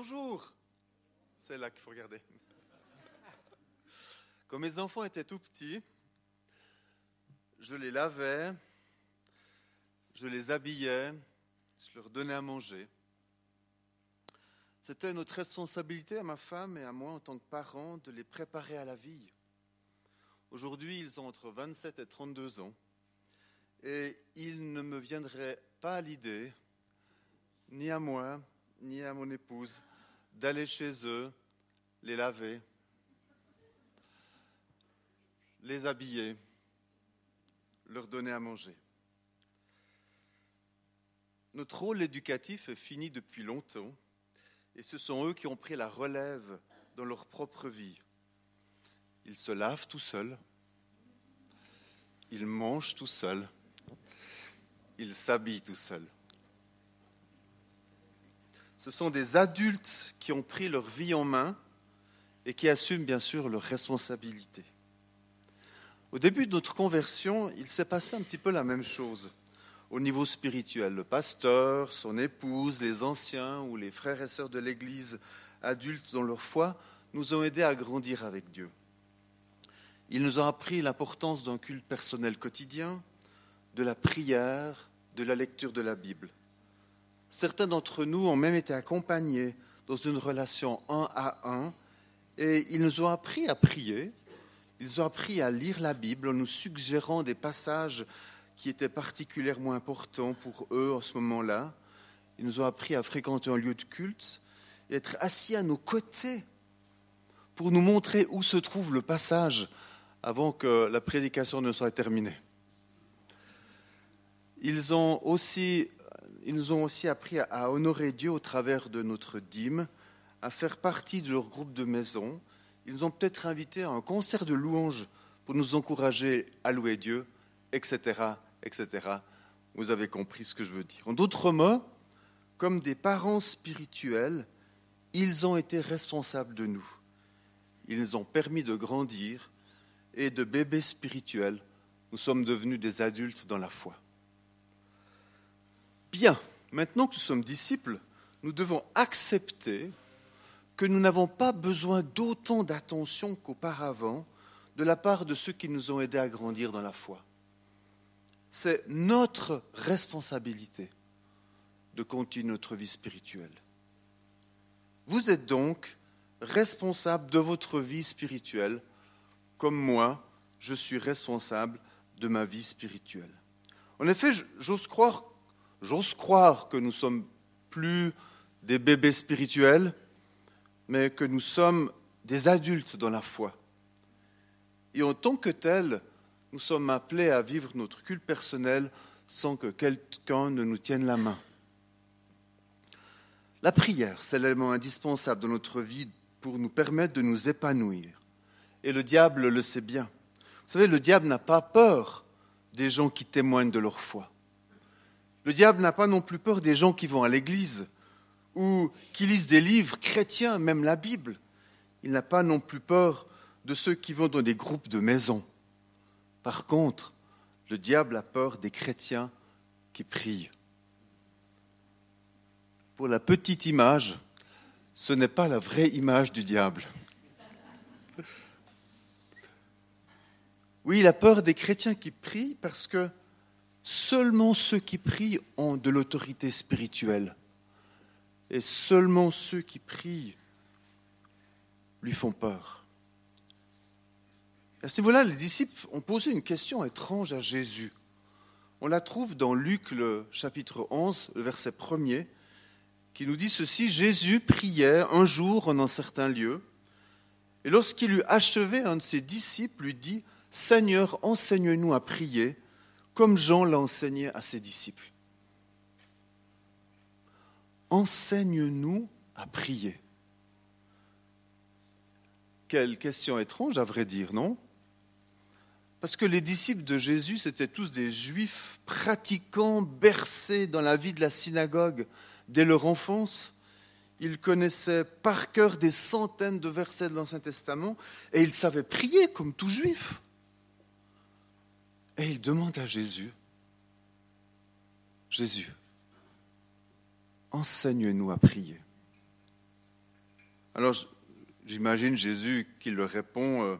Bonjour C'est là qu'il faut regarder. Quand mes enfants étaient tout petits, je les lavais, je les habillais, je leur donnais à manger. C'était notre responsabilité à ma femme et à moi en tant que parents de les préparer à la vie. Aujourd'hui, ils ont entre 27 et 32 ans et il ne me viendrait pas à l'idée, ni à moi, ni à mon épouse, d'aller chez eux, les laver, les habiller, leur donner à manger. Notre rôle éducatif est fini depuis longtemps et ce sont eux qui ont pris la relève dans leur propre vie. Ils se lavent tout seuls, ils mangent tout seuls, ils s'habillent tout seuls. Ce sont des adultes qui ont pris leur vie en main et qui assument bien sûr leurs responsabilités. Au début de notre conversion, il s'est passé un petit peu la même chose au niveau spirituel. Le pasteur, son épouse, les anciens ou les frères et sœurs de l'Église adultes dans leur foi nous ont aidés à grandir avec Dieu. Ils nous ont appris l'importance d'un culte personnel quotidien, de la prière, de la lecture de la Bible. Certains d'entre nous ont même été accompagnés dans une relation un à un et ils nous ont appris à prier, ils ont appris à lire la Bible en nous suggérant des passages qui était particulièrement important pour eux en ce moment-là. Ils nous ont appris à fréquenter un lieu de culte et être assis à nos côtés pour nous montrer où se trouve le passage avant que la prédication ne soit terminée. Ils, ont aussi, ils nous ont aussi appris à honorer Dieu au travers de notre dîme, à faire partie de leur groupe de maison. Ils ont peut-être invités à un concert de louanges pour nous encourager à louer Dieu, etc., etc. Vous avez compris ce que je veux dire. En d'autres mots, comme des parents spirituels, ils ont été responsables de nous. Ils nous ont permis de grandir et de bébés spirituels, nous sommes devenus des adultes dans la foi. Bien, maintenant que nous sommes disciples, nous devons accepter que nous n'avons pas besoin d'autant d'attention qu'auparavant de la part de ceux qui nous ont aidés à grandir dans la foi c'est notre responsabilité de continuer notre vie spirituelle. Vous êtes donc responsable de votre vie spirituelle, comme moi, je suis responsable de ma vie spirituelle. En effet, j'ose croire, j'ose croire que nous sommes plus des bébés spirituels, mais que nous sommes des adultes dans la foi. Et en tant que tels, nous sommes appelés à vivre notre culte personnel sans que quelqu'un ne nous tienne la main. La prière, c'est l'élément indispensable dans notre vie pour nous permettre de nous épanouir. Et le diable le sait bien. Vous savez, le diable n'a pas peur des gens qui témoignent de leur foi. Le diable n'a pas non plus peur des gens qui vont à l'église ou qui lisent des livres chrétiens, même la Bible. Il n'a pas non plus peur de ceux qui vont dans des groupes de maisons. Par contre, le diable a peur des chrétiens qui prient. Pour la petite image, ce n'est pas la vraie image du diable. Oui, il a peur des chrétiens qui prient parce que seulement ceux qui prient ont de l'autorité spirituelle. Et seulement ceux qui prient lui font peur. À ce niveau-là, les disciples ont posé une question étrange à Jésus. On la trouve dans Luc, chapitre 11, le verset 1er, qui nous dit ceci Jésus priait un jour en un certain lieu, et lorsqu'il eut achevé, un de ses disciples lui dit Seigneur, enseigne-nous à prier, comme Jean l'a enseigné à ses disciples. Enseigne-nous à prier. Quelle question étrange, à vrai dire, non? Parce que les disciples de Jésus, c'était tous des juifs pratiquants, bercés dans la vie de la synagogue dès leur enfance. Ils connaissaient par cœur des centaines de versets de l'Ancien Testament et ils savaient prier comme tout juif. Et ils demandent à Jésus, Jésus, enseigne-nous à prier. Alors j'imagine Jésus qui leur répond, euh,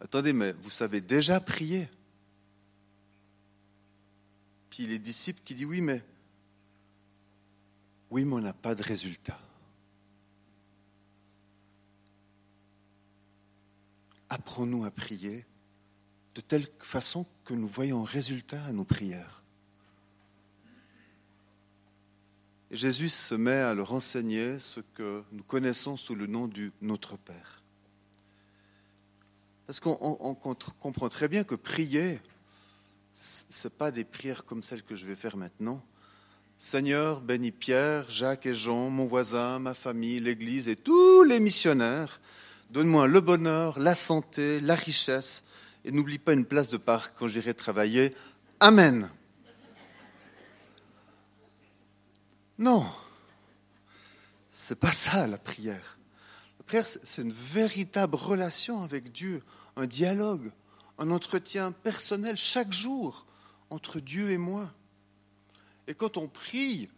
attendez, mais vous savez déjà prier? Puis les disciples qui disent, oui, mais oui, mais on n'a pas de résultat. Apprends-nous à prier de telle façon que nous voyons résultat à nos prières. Et Jésus se met à leur enseigner ce que nous connaissons sous le nom du Notre Père. Parce qu'on comprend très bien que prier, ce n'est pas des prières comme celles que je vais faire maintenant. Seigneur, bénis Pierre, Jacques et Jean, mon voisin, ma famille, l'Église et tous les missionnaires. Donne-moi le bonheur, la santé, la richesse, et n'oublie pas une place de parc quand j'irai travailler. Amen. Non, c'est pas ça la prière. La prière, c'est une véritable relation avec Dieu, un dialogue, un entretien personnel chaque jour entre Dieu et moi. Et quand on prie,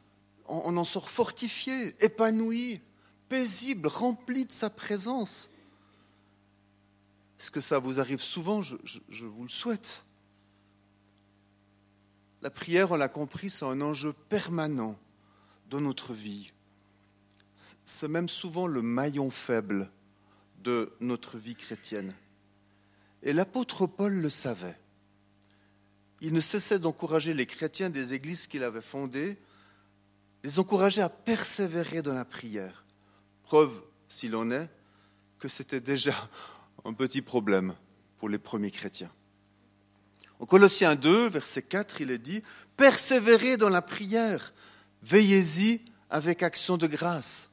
on en sort fortifié, épanoui, paisible, rempli de sa présence. Est-ce que ça vous arrive souvent je, vous le souhaite. La prière, on l'a compris, c'est un enjeu permanent dans notre vie. C'est même souvent le maillon faible de notre vie chrétienne. Et l'apôtre Paul le savait. Il ne cessait d'encourager les chrétiens des églises qu'il avait fondées, les encourager à persévérer dans la prière. Preuve, s'il en est, que c'était déjà un petit problème pour les premiers chrétiens. En Colossiens 2, verset 4, il est dit, Persévérez dans la prière, veillez-y avec action de grâce.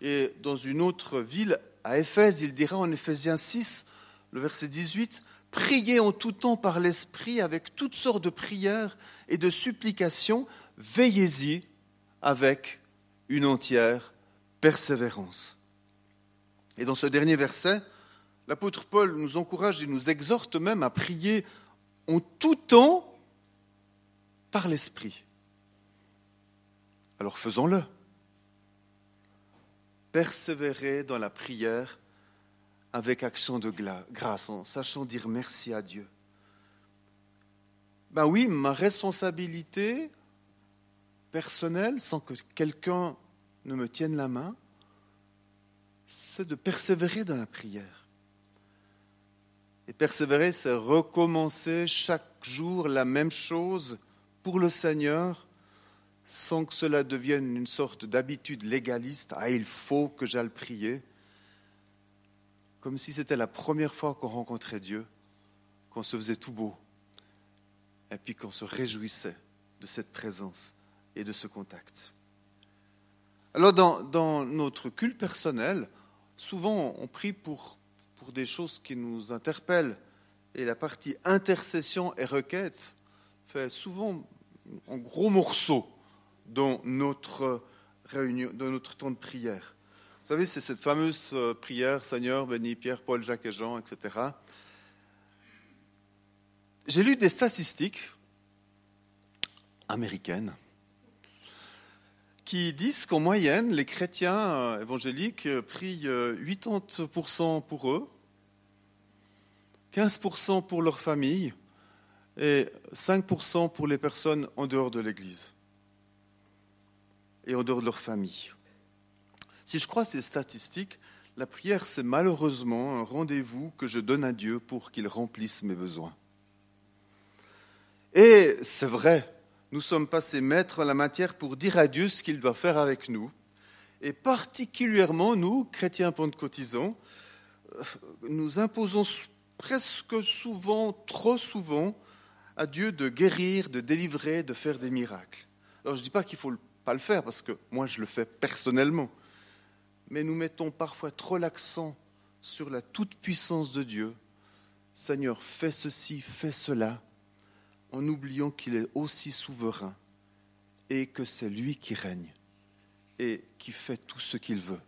Et dans une autre ville, à Éphèse, il dira en Éphésiens 6, le verset 18, Priez en tout temps par l'Esprit avec toutes sortes de prières et de supplications, veillez-y avec une entière persévérance. Et dans ce dernier verset, l'apôtre Paul nous encourage et nous exhorte même à prier en tout temps par l'Esprit. Alors faisons-le. Persévérer dans la prière avec action de grâce, en sachant dire merci à Dieu. Ben oui, ma responsabilité personnelle, sans que quelqu'un ne me tienne la main, c'est de persévérer dans la prière. Et persévérer, c'est recommencer chaque jour la même chose pour le Seigneur, sans que cela devienne une sorte d'habitude légaliste. Ah, il faut que j'aille prier comme si c'était la première fois qu'on rencontrait Dieu, qu'on se faisait tout beau, et puis qu'on se réjouissait de cette présence et de ce contact. Alors dans, dans notre culte personnel, souvent on prie pour, pour des choses qui nous interpellent, et la partie intercession et requête fait souvent un gros morceau dans notre réunion, dans notre temps de prière. Vous savez, c'est cette fameuse euh, prière, Seigneur, bénis Pierre, Paul, Jacques et Jean, etc. J'ai lu des statistiques américaines qui disent qu'en moyenne, les chrétiens euh, évangéliques euh, prient 80% pour eux, 15% pour leur famille et 5% pour les personnes en dehors de l'Église et en dehors de leur famille. Si je crois ces statistiques, la prière, c'est malheureusement un rendez-vous que je donne à Dieu pour qu'il remplisse mes besoins. Et c'est vrai, nous sommes passés maîtres en la matière pour dire à Dieu ce qu'il doit faire avec nous. Et particulièrement, nous, chrétiens pentecôtisants, euh, nous imposons presque souvent, trop souvent, à Dieu de guérir, de délivrer, de faire des miracles. Alors je ne dis pas qu'il ne faut pas le faire, parce que moi je le fais personnellement mais nous mettons parfois trop l'accent sur la toute-puissance de Dieu. Seigneur, fais ceci, fais cela, en oubliant qu'il est aussi souverain et que c'est lui qui règne et qui fait tout ce qu'il veut.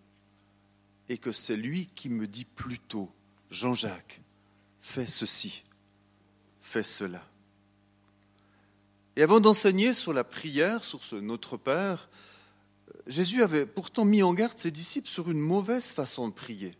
Et que c'est lui qui me dit plutôt, Jean-Jacques, fais ceci, fais cela. Et avant d'enseigner sur la prière, sur ce Notre Père, Jésus avait pourtant mis en garde ses disciples sur une mauvaise façon de prier.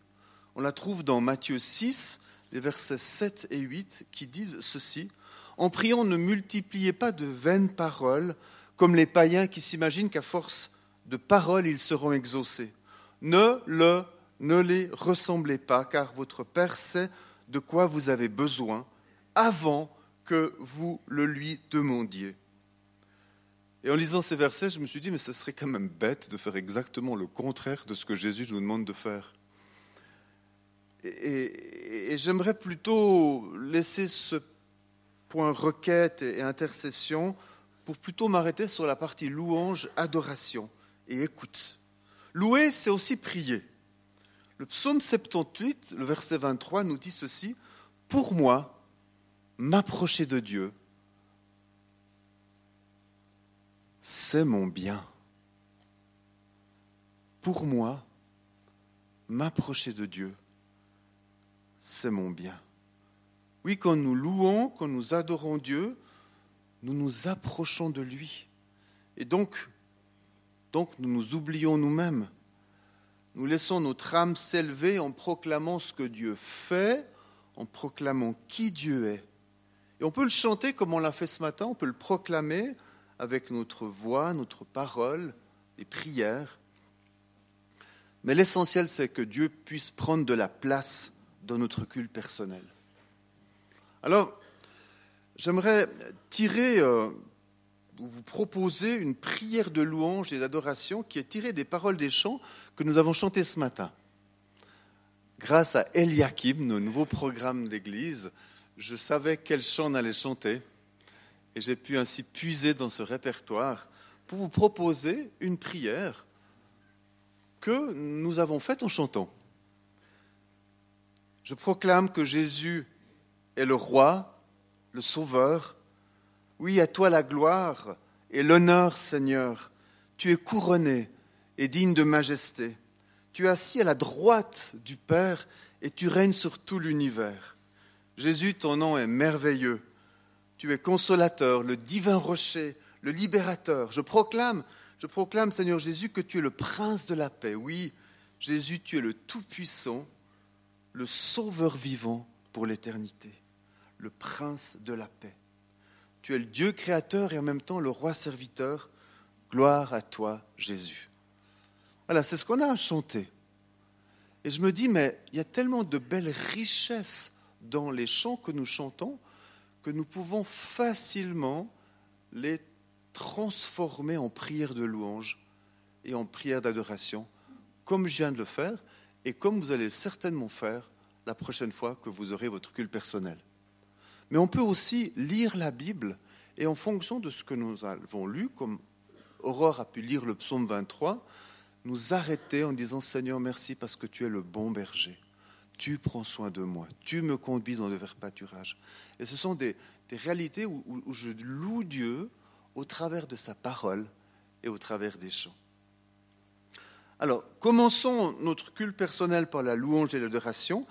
On la trouve dans Matthieu 6, les versets 7 et 8, qui disent ceci. En priant, ne multipliez pas de vaines paroles, comme les païens qui s'imaginent qu'à force de paroles, ils seront exaucés. Ne le, ne les ressemblez pas, car votre Père sait de quoi vous avez besoin avant que vous le lui demandiez. Et en lisant ces versets, je me suis dit, mais ce serait quand même bête de faire exactement le contraire de ce que Jésus nous demande de faire. Et, et j'aimerais plutôt laisser ce requête et intercession pour plutôt m'arrêter sur la partie louange, adoration et écoute. Louer, c'est aussi prier. Le psaume 78, le verset 23, nous dit ceci, Pour moi, m'approcher de Dieu, c'est mon bien. Pour moi, m'approcher de Dieu, c'est mon bien. Oui, quand nous louons, quand nous adorons Dieu, nous nous approchons de lui. Et donc, nous nous oublions nous-mêmes. Nous laissons notre âme s'élever en proclamant ce que Dieu fait, en proclamant qui Dieu est. Et on peut le chanter comme on l'a fait ce matin, on peut le proclamer avec notre voix, notre parole, les prières. Mais l'essentiel, c'est que Dieu puisse prendre de la place dans notre culte personnel. Alors, j'aimerais tirer, euh, vous proposer une prière de louange et d'adoration qui est tirée des paroles des chants que nous avons chantés ce matin. Grâce à Eliakim, nos nouveaux programmes d'église, je savais quel chant on allait chanter et j'ai pu ainsi puiser dans ce répertoire pour vous proposer une prière que nous avons faite en chantant. Je proclame que Jésus est le roi, le sauveur. Oui, à toi la gloire et l'honneur, Seigneur. Tu es couronné et digne de majesté. Tu es assis à la droite du Père et tu règnes sur tout l'univers. Jésus, ton nom est merveilleux. Tu es consolateur, le divin rocher, le libérateur. Je proclame, je proclame, Seigneur Jésus, que tu es le prince de la paix. Oui, Jésus, tu es le Tout-Puissant le Sauveur vivant pour l'éternité, le Prince de la paix. Tu es le Dieu créateur et en même temps le roi serviteur. Gloire à toi, Jésus. Voilà, c'est ce qu'on a à chanter. Et je me dis, mais il y a tellement de belles richesses dans les chants que nous chantons que nous pouvons facilement les transformer en prière de louange et en prière d'adoration, comme je viens de le faire, et comme vous allez certainement faire la prochaine fois que vous aurez votre culte personnel. Mais on peut aussi lire la Bible et en fonction de ce que nous avons lu, comme Aurore a pu lire le psaume 23, nous arrêter en disant Seigneur, merci parce que tu es le bon berger. Tu prends soin de moi, tu me conduis dans le vert pâturage. Et ce sont des, réalités où je loue Dieu au travers de sa parole et au travers des chants. Alors, commençons notre culte personnel par la louange et l'adoration,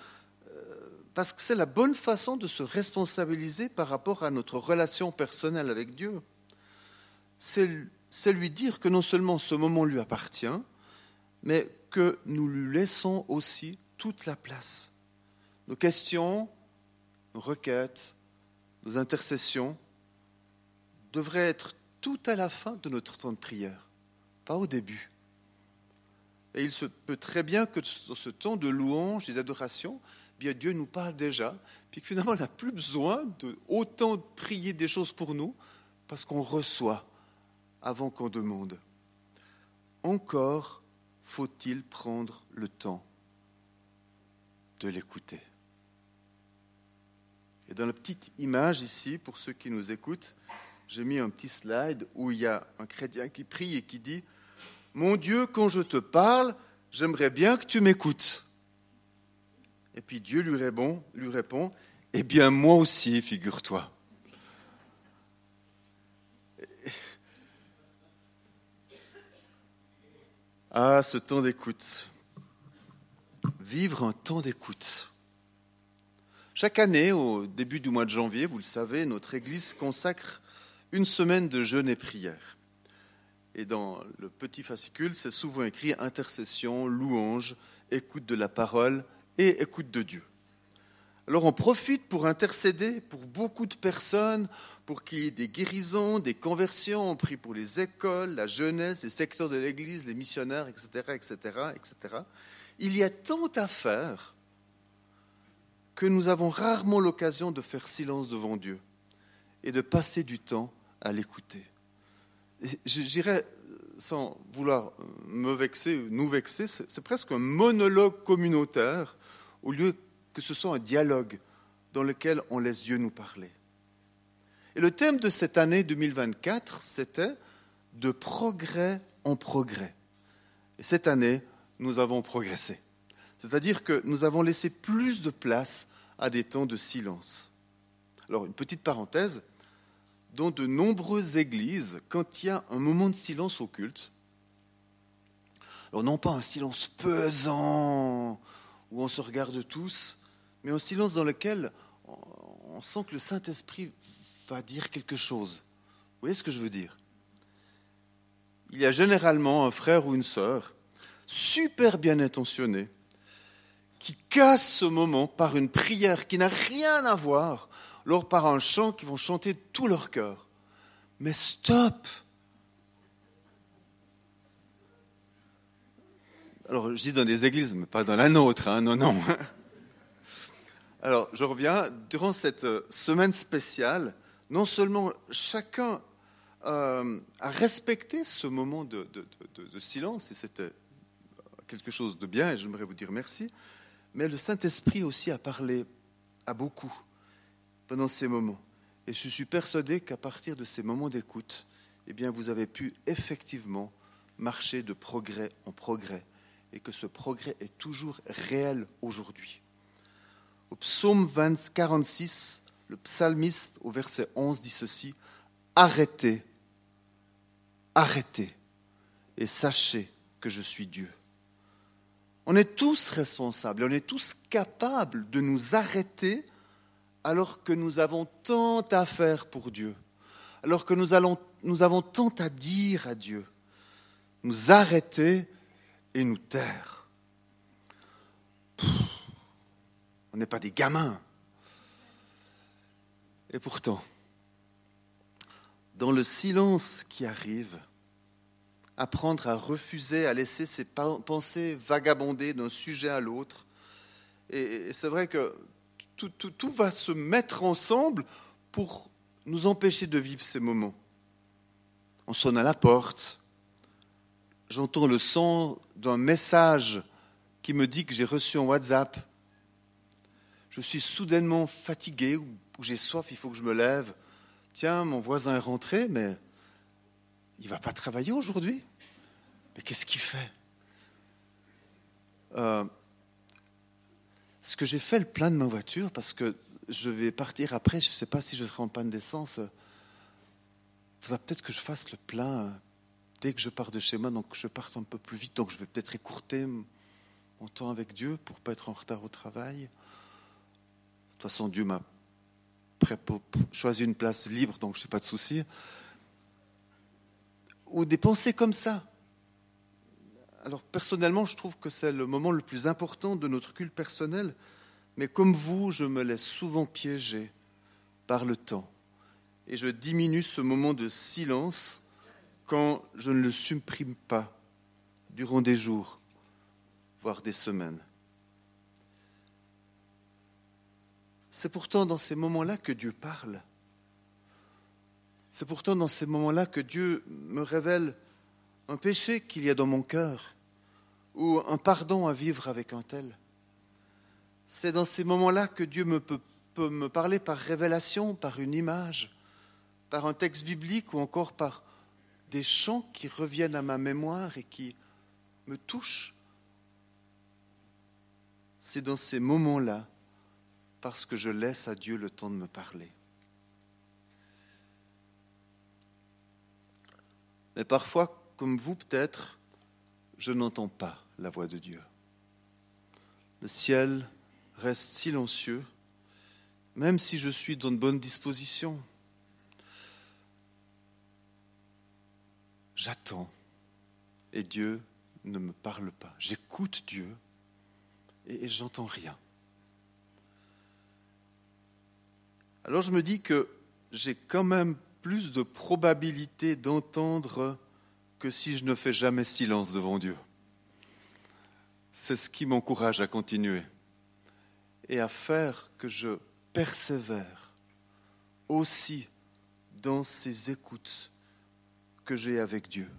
parce que c'est la bonne façon de se responsabiliser par rapport à notre relation personnelle avec Dieu. C'est lui dire que non seulement ce moment lui appartient, mais que nous lui laissons aussi toute la place. Nos questions, nos requêtes, nos intercessions devraient être tout à la fin de notre temps de prière, pas au début. Et il se peut très bien que dans ce temps de louange et d'adoration, Dieu nous parle déjà, puis que finalement on n'a plus besoin de prier des choses pour nous, parce qu'on reçoit avant qu'on demande. Encore faut-il prendre le temps de l'écouter. Et dans la petite image ici, pour ceux qui nous écoutent, j'ai mis un petit slide où il y a un chrétien qui prie et qui dit mon Dieu, quand je te parle, j'aimerais bien que tu m'écoutes. Et puis Dieu lui répond, lui répond Eh bien, moi aussi, figure-toi. Ah, ce temps d'écoute. Vivre un temps d'écoute. Chaque année, au début du mois de janvier, vous le savez, notre Église consacre une semaine de jeûne et prière. Et dans le petit fascicule, c'est souvent écrit intercession, louange, écoute de la parole et écoute de Dieu. Alors on profite pour intercéder pour beaucoup de personnes, pour qu'il y ait des guérisons, des conversions. On prie pour les écoles, la jeunesse, les secteurs de l'Église, les missionnaires, etc., etc., etc. Il y a tant à faire que nous avons rarement l'occasion de faire silence devant Dieu et de passer du temps à l'écouter. Je dirais, sans vouloir me vexer, nous vexer, c'est presque un monologue communautaire au lieu que ce soit un dialogue dans lequel on laisse Dieu nous parler. Et le thème de cette année 2024, c'était de progrès en progrès. Et cette année, nous avons progressé. C'est-à-dire que nous avons laissé plus de place à des temps de silence. Alors, une petite parenthèse, dans de nombreuses églises, quand il y a un moment de silence au culte, alors non pas un silence pesant, où on se regarde tous, mais un silence dans lequel on sent que le Saint-Esprit va dire quelque chose. Vous voyez ce que je veux dire? Il y a généralement un frère ou une sœur super bien intentionné qui casse ce moment par une prière qui n'a rien à voir, alors par un chant qu'ils vont chanter tout leur cœur. Mais stop Alors, je dis dans des églises, mais pas dans la nôtre, hein, non, non. Alors, je reviens, durant cette euh, semaine spéciale, non seulement chacun euh, a respecté ce moment de, de silence, et c'était quelque chose de bien, et j'aimerais vous dire merci, mais le Saint-Esprit aussi a parlé à beaucoup pendant ces moments. Et je suis persuadé qu'à partir de ces moments d'écoute, eh bien, vous avez pu effectivement marcher de progrès en progrès, et que ce progrès est toujours réel aujourd'hui. Au psaume 20, 46, le psalmiste au verset 11 dit ceci, Arrêtez, arrêtez et sachez que je suis Dieu. On est tous responsables, on est tous capables de nous arrêter alors que nous avons tant à faire pour Dieu, alors que nous, nous avons tant à dire à Dieu. Nous arrêter et nous taire. On n'est pas des gamins. Et pourtant, dans le silence qui arrive, apprendre à refuser, à laisser ses pensées vagabonder d'un sujet à l'autre. Et c'est vrai que tout, tout, va se mettre ensemble pour nous empêcher de vivre ces moments. On sonne à la porte, j'entends le son d'un message qui me dit que j'ai reçu un WhatsApp je suis soudainement fatigué ou j'ai soif, il faut que je me lève. Tiens, mon voisin est rentré, mais il ne va pas travailler aujourd'hui. Mais qu'est-ce qu'il fait? Euh, Est-ce que j'ai fait le plein de ma voiture parce que je vais partir après, je ne sais pas si je serai en panne d'essence. Il faudra peut-être que je fasse le plein dès que je pars de chez moi, donc je parte un peu plus vite, donc je vais peut-être écourter mon temps avec Dieu pour pas être en retard au travail. De toute façon, Dieu m'a choisi une place libre, donc je n'ai pas de souci. Ou des pensées comme ça. Alors personnellement, je trouve que c'est le moment le plus important de notre culte personnel, mais comme vous, je me laisse souvent piéger par le temps. Et je diminue ce moment de silence quand je ne le supprime pas durant des jours, voire des semaines. C'est pourtant dans ces moments-là que Dieu parle. C'est pourtant dans ces moments-là que Dieu me révèle un péché qu'il y a dans mon cœur ou un pardon à vivre avec un tel. C'est dans ces moments-là que Dieu peut, me parler par révélation, par une image, par un texte biblique ou encore par des chants qui reviennent à ma mémoire et qui me touchent. C'est dans ces moments-là parce que je laisse à Dieu le temps de me parler. Mais parfois, comme vous peut-être, je n'entends pas la voix de Dieu. Le ciel reste silencieux, même si je suis dans de bonnes dispositions. J'attends et Dieu ne me parle pas. J'écoute Dieu et, j'entends rien. Alors je me dis que j'ai quand même plus de probabilité d'entendre que si je ne fais jamais silence devant Dieu. C'est ce qui m'encourage à continuer et à faire que je persévère aussi dans ces écoutes que j'ai avec Dieu.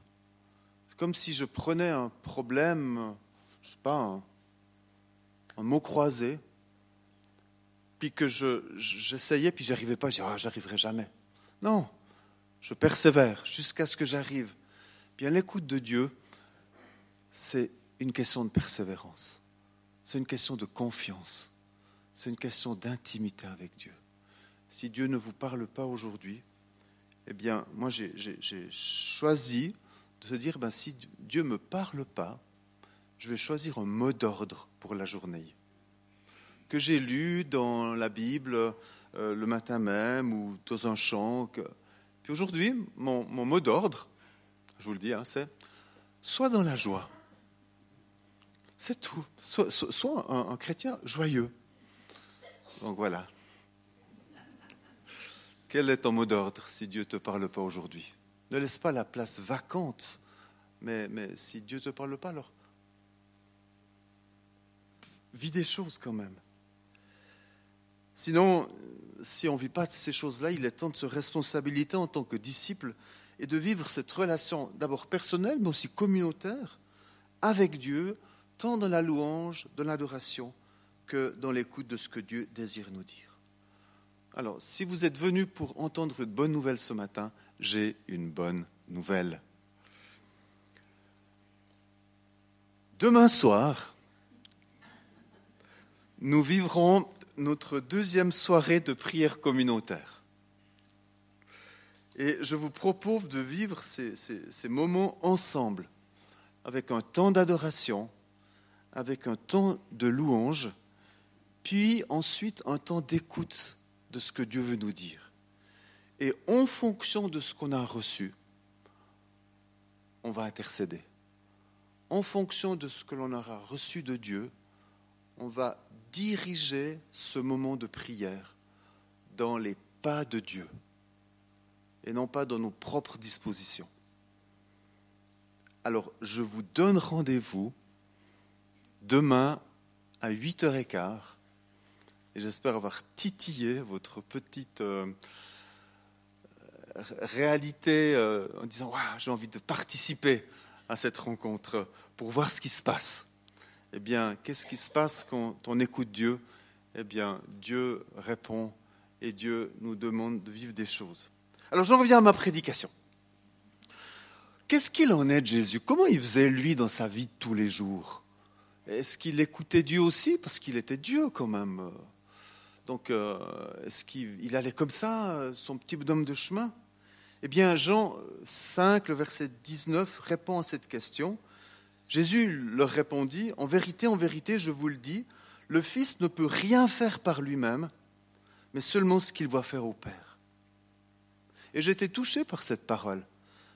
C'est comme si je prenais un problème, je sais pas, un, mot croisé, puis que je, j'essayais, puis j'arrivais pas, je disais, ah, j'arriverai jamais. Non, je persévère jusqu'à ce que j'arrive. Bien, l'écoute de Dieu, c'est une question de persévérance. C'est une question de confiance. C'est une question d'intimité avec Dieu. Si Dieu ne vous parle pas aujourd'hui, eh bien, moi, j'ai, choisi de se dire, ben, si Dieu ne me parle pas, je vais choisir un mot d'ordre pour la journée que j'ai lu dans la Bible euh, le matin même ou dans un chant. Puis aujourd'hui, mon, mot d'ordre, je vous le dis, hein, c'est sois dans la joie. C'est tout. Sois, un, chrétien joyeux. Donc voilà. Quel est ton mot d'ordre si Dieu ne te parle pas aujourd'hui? Ne laisse pas la place vacante. Mais, si Dieu ne te parle pas, alors vis des choses quand même. Sinon, si on ne vit pas ces choses-là, il est temps de se responsabiliser en tant que disciple et de vivre cette relation d'abord personnelle, mais aussi communautaire avec Dieu, tant dans la louange, dans l'adoration, que dans l'écoute de ce que Dieu désire nous dire. Alors, si vous êtes venu pour entendre une bonne nouvelle ce matin, j'ai une bonne nouvelle. Demain soir, nous vivrons notre deuxième soirée de prière communautaire. Et je vous propose de vivre ces, moments ensemble, avec un temps d'adoration, avec un temps de louange, puis ensuite un temps d'écoute de ce que Dieu veut nous dire. Et en fonction de ce qu'on a reçu, on va intercéder. En fonction de ce que l'on aura reçu de Dieu, on va diriger ce moment de prière dans les pas de Dieu et non pas dans nos propres dispositions. Alors, je vous donne rendez-vous demain à 8h15 et j'espère avoir titillé votre petite euh, réalité euh, en disant j'ai envie de participer à cette rencontre pour voir ce qui se passe eh bien, qu'est-ce qui se passe quand on écoute Dieu? Eh bien, Dieu répond et Dieu nous demande de vivre des choses. Alors, j'en reviens à ma prédication. Qu'est-ce qu'il en est de Jésus? Comment il faisait, lui, dans sa vie de tous les jours? Est-ce qu'il écoutait Dieu aussi? Parce qu'il était Dieu, quand même. Donc, euh, est-ce qu'il allait comme ça, son petit bonhomme de chemin? Eh bien, Jean 5, le verset 19, répond à cette question. Jésus leur répondit, En vérité, en vérité, je vous le dis, le Fils ne peut rien faire par lui-même, mais seulement ce qu'il voit faire au Père. Et été touché par cette parole,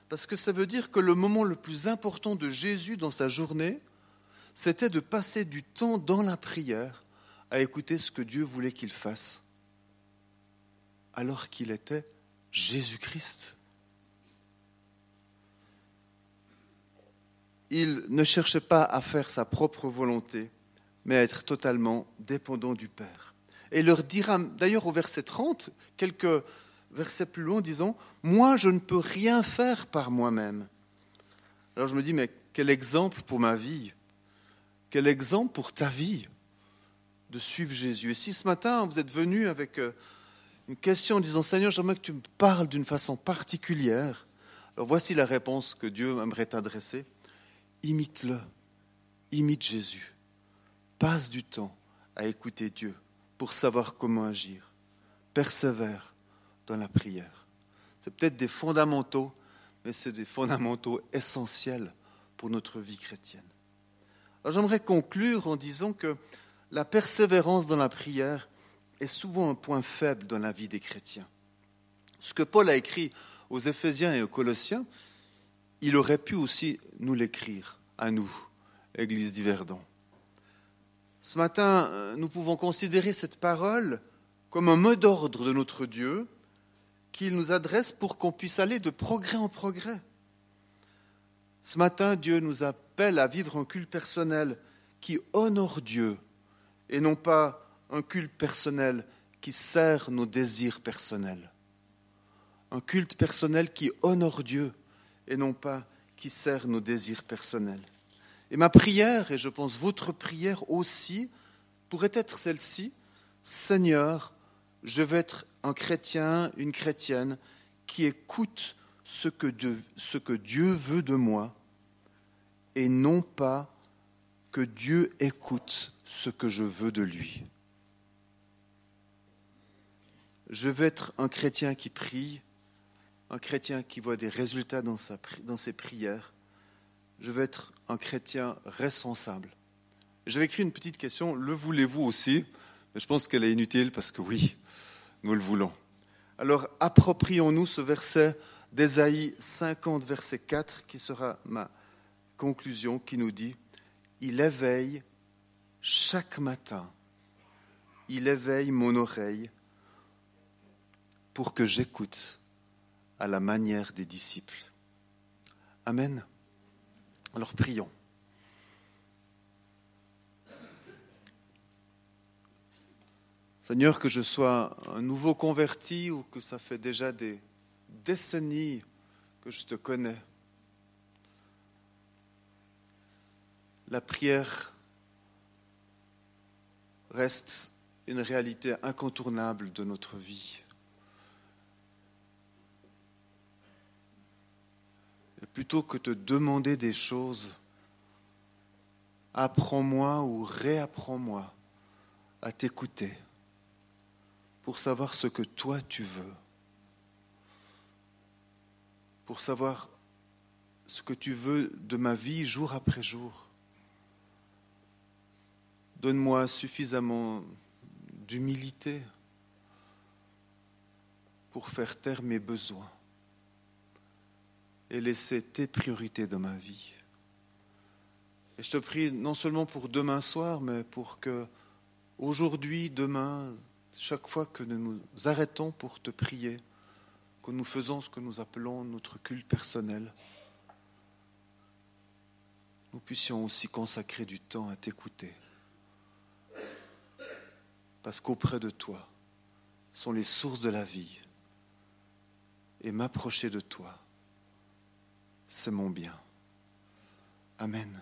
parce que ça veut dire que le moment le plus important de Jésus dans sa journée, c'était de passer du temps dans la prière à écouter ce que Dieu voulait qu'il fasse, alors qu'il était Jésus-Christ. il ne cherchait pas à faire sa propre volonté, mais à être totalement dépendant du Père. Et il leur dira, d'ailleurs au verset 30, quelques versets plus loin, disant, Moi je ne peux rien faire par moi-même. Alors je me dis, mais quel exemple pour ma vie, quel exemple pour ta vie? De suivre Jésus. Et si ce matin vous êtes venu avec euh, une question en disant, Seigneur, j'aimerais que tu me parles d'une façon particulière, alors voici la réponse que Dieu aimerait t'adresser imite-le, imite Jésus. Passe du temps à écouter Dieu pour savoir comment agir. Persévère dans la prière. C'est peut-être des fondamentaux, mais c'est des fondamentaux essentiels pour notre vie chrétienne. J'aimerais conclure en disant que la persévérance dans la prière est souvent un point faible dans la vie des chrétiens. Ce que Paul a écrit aux Éphésiens et aux Colossiens, il aurait pu aussi nous l'écrire à nous, Église d'Yverdon. Ce matin, nous pouvons considérer cette parole comme un mot d'ordre de notre Dieu qu'il nous adresse pour qu'on puisse aller de progrès en progrès. Ce matin, Dieu nous appelle à vivre un culte personnel qui honore Dieu et non pas un culte personnel qui sert nos désirs personnels. Un culte personnel qui honore Dieu et non pas qui sert nos désirs personnels. Et ma prière, et je pense votre prière aussi, pourrait être celle-ci, Seigneur, je veux être un chrétien, une chrétienne qui écoute ce que, Dieu, veut de moi et non pas que Dieu écoute ce que je veux de lui. Je veux être un chrétien qui prie, un chrétien qui voit des résultats dans, ses prières. Je veux être un chrétien responsable. J'avais écrit une petite question, le voulez-vous aussi? Mais je pense qu'elle est inutile parce que oui, nous le voulons. Alors approprions-nous ce verset d'Ésaïe 50, verset 4, qui sera ma conclusion, qui nous dit, Il éveille chaque matin, il éveille mon oreille pour que j'écoute à la manière des disciples. Amen. Alors prions. Seigneur, que je sois un nouveau converti ou que ça fait déjà des décennies que je te connais. La prière reste une réalité incontournable de notre vie. Et plutôt que de demander des choses, apprends-moi ou réapprends-moi à t'écouter pour savoir ce que toi tu veux, pour savoir ce que tu veux de ma vie jour après jour. Donne-moi suffisamment d'humilité pour faire taire mes besoins et laisser tes priorités dans ma vie. Et je te prie non seulement pour demain soir, mais pour que aujourd'hui, demain, chaque fois que nous nous arrêtons pour te prier, que nous faisons ce que nous appelons notre culte personnel, nous puissions aussi consacrer du temps à t'écouter. Parce qu'auprès de toi sont les sources de la vie. Et m'approcher de toi, c'est mon bien. Amen.